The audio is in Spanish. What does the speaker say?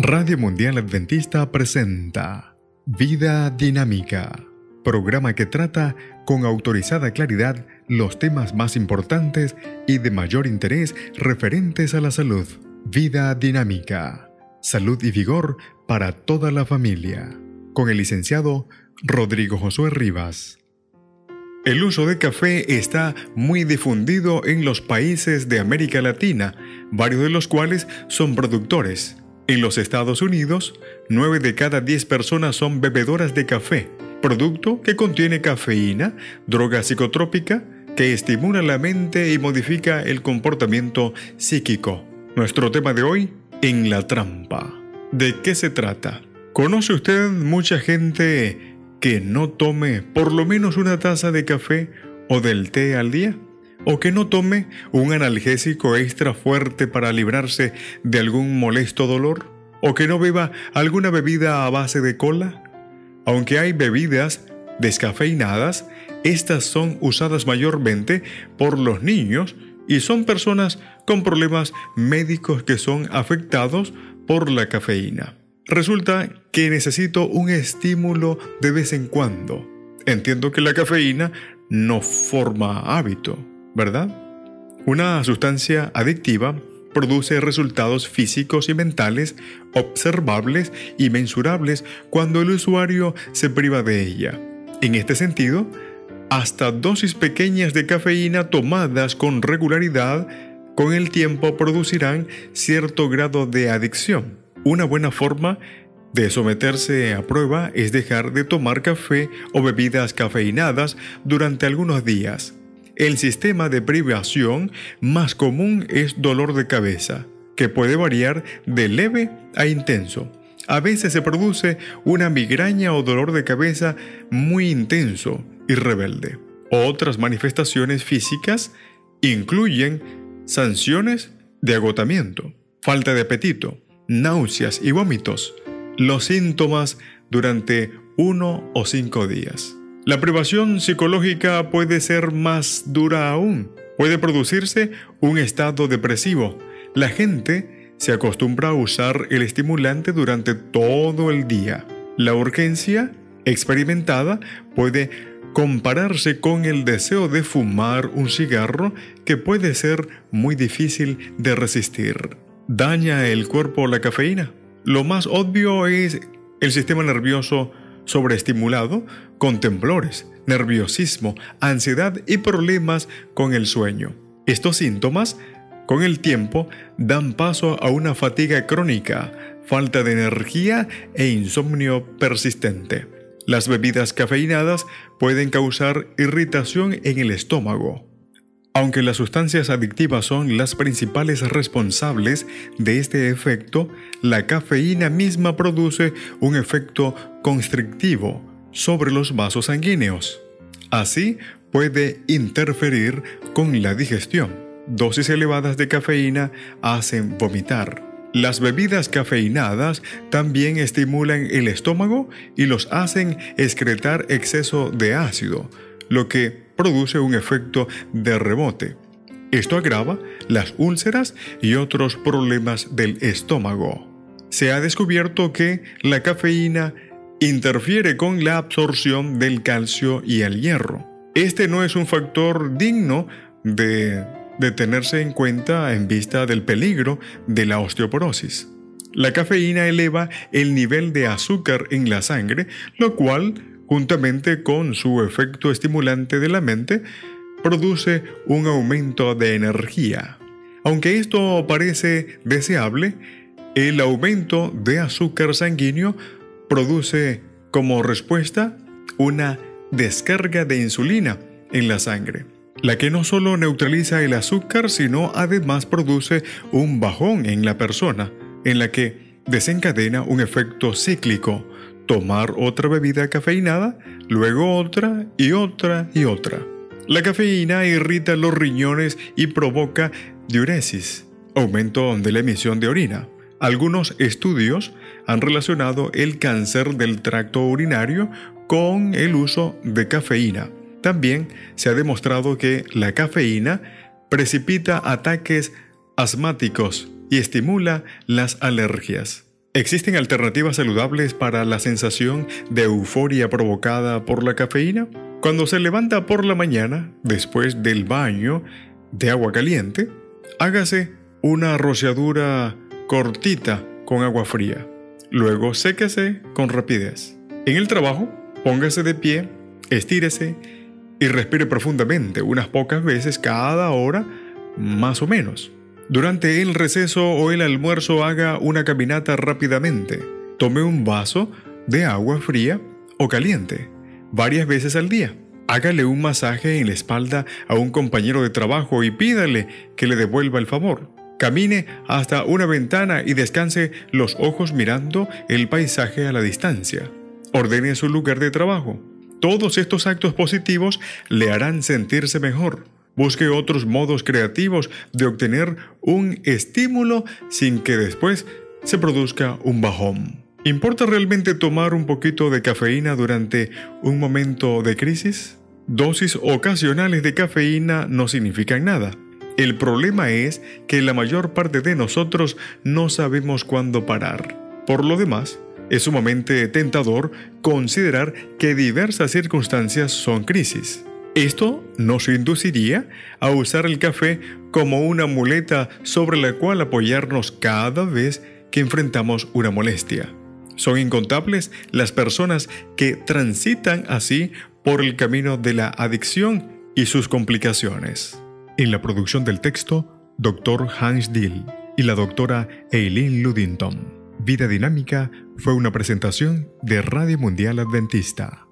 Radio Mundial Adventista presenta Vida Dinámica, programa que trata con autorizada claridad los temas más importantes y de mayor interés referentes a la salud. Vida Dinámica, salud y vigor para toda la familia, con el licenciado Rodrigo Josué Rivas. El uso de café está muy difundido en los países de América Latina, varios de los cuales son productores. En los Estados Unidos, 9 de cada 10 personas son bebedoras de café, producto que contiene cafeína, droga psicotrópica, que estimula la mente y modifica el comportamiento psíquico. Nuestro tema de hoy, en la trampa. ¿De qué se trata? ¿Conoce usted mucha gente que no tome por lo menos una taza de café o del té al día? O que no tome un analgésico extra fuerte para librarse de algún molesto dolor, o que no beba alguna bebida a base de cola. Aunque hay bebidas descafeinadas, estas son usadas mayormente por los niños y son personas con problemas médicos que son afectados por la cafeína. Resulta que necesito un estímulo de vez en cuando. Entiendo que la cafeína no forma hábito. ¿Verdad? Una sustancia adictiva produce resultados físicos y mentales observables y mensurables cuando el usuario se priva de ella. En este sentido, hasta dosis pequeñas de cafeína tomadas con regularidad con el tiempo producirán cierto grado de adicción. Una buena forma de someterse a prueba es dejar de tomar café o bebidas cafeinadas durante algunos días. El sistema de privación más común es dolor de cabeza, que puede variar de leve a intenso. A veces se produce una migraña o dolor de cabeza muy intenso y rebelde. Otras manifestaciones físicas incluyen sanciones de agotamiento, falta de apetito, náuseas y vómitos. Los síntomas durante uno o cinco días. La privación psicológica puede ser más dura aún. Puede producirse un estado depresivo. La gente se acostumbra a usar el estimulante durante todo el día. La urgencia experimentada puede compararse con el deseo de fumar un cigarro que puede ser muy difícil de resistir. ¿Daña el cuerpo la cafeína? Lo más obvio es el sistema nervioso sobreestimulado con temblores, nerviosismo, ansiedad y problemas con el sueño. Estos síntomas, con el tiempo, dan paso a una fatiga crónica, falta de energía e insomnio persistente. Las bebidas cafeinadas pueden causar irritación en el estómago, aunque las sustancias adictivas son las principales responsables de este efecto, la cafeína misma produce un efecto constrictivo sobre los vasos sanguíneos. Así puede interferir con la digestión. Dosis elevadas de cafeína hacen vomitar. Las bebidas cafeinadas también estimulan el estómago y los hacen excretar exceso de ácido, lo que produce un efecto de rebote. Esto agrava las úlceras y otros problemas del estómago. Se ha descubierto que la cafeína interfiere con la absorción del calcio y el hierro. Este no es un factor digno de, tenerse en cuenta en vista del peligro de la osteoporosis. La cafeína eleva el nivel de azúcar en la sangre, lo cual juntamente con su efecto estimulante de la mente, produce un aumento de energía. Aunque esto parece deseable, el aumento de azúcar sanguíneo produce como respuesta una descarga de insulina en la sangre, la que no solo neutraliza el azúcar, sino además produce un bajón en la persona, en la que desencadena un efecto cíclico tomar otra bebida cafeinada, luego otra y otra y otra. La cafeína irrita los riñones y provoca diuresis, aumento de la emisión de orina. Algunos estudios han relacionado el cáncer del tracto urinario con el uso de cafeína. También se ha demostrado que la cafeína precipita ataques asmáticos y estimula las alergias. ¿Existen alternativas saludables para la sensación de euforia provocada por la cafeína? Cuando se levanta por la mañana, después del baño de agua caliente, hágase una rociadura cortita con agua fría. Luego séquese con rapidez. En el trabajo, póngase de pie, estírese y respire profundamente unas pocas veces cada hora, más o menos. Durante el receso o el almuerzo haga una caminata rápidamente. Tome un vaso de agua fría o caliente varias veces al día. Hágale un masaje en la espalda a un compañero de trabajo y pídale que le devuelva el favor. Camine hasta una ventana y descanse los ojos mirando el paisaje a la distancia. Ordene su lugar de trabajo. Todos estos actos positivos le harán sentirse mejor. Busque otros modos creativos de obtener un estímulo sin que después se produzca un bajón. ¿Importa realmente tomar un poquito de cafeína durante un momento de crisis? Dosis ocasionales de cafeína no significan nada. El problema es que la mayor parte de nosotros no sabemos cuándo parar. Por lo demás, es sumamente tentador considerar que diversas circunstancias son crisis. Esto nos induciría a usar el café como una muleta sobre la cual apoyarnos cada vez que enfrentamos una molestia. Son incontables las personas que transitan así por el camino de la adicción y sus complicaciones. En la producción del texto, Dr. Hans Dill y la doctora Eileen Ludington. Vida Dinámica fue una presentación de Radio Mundial Adventista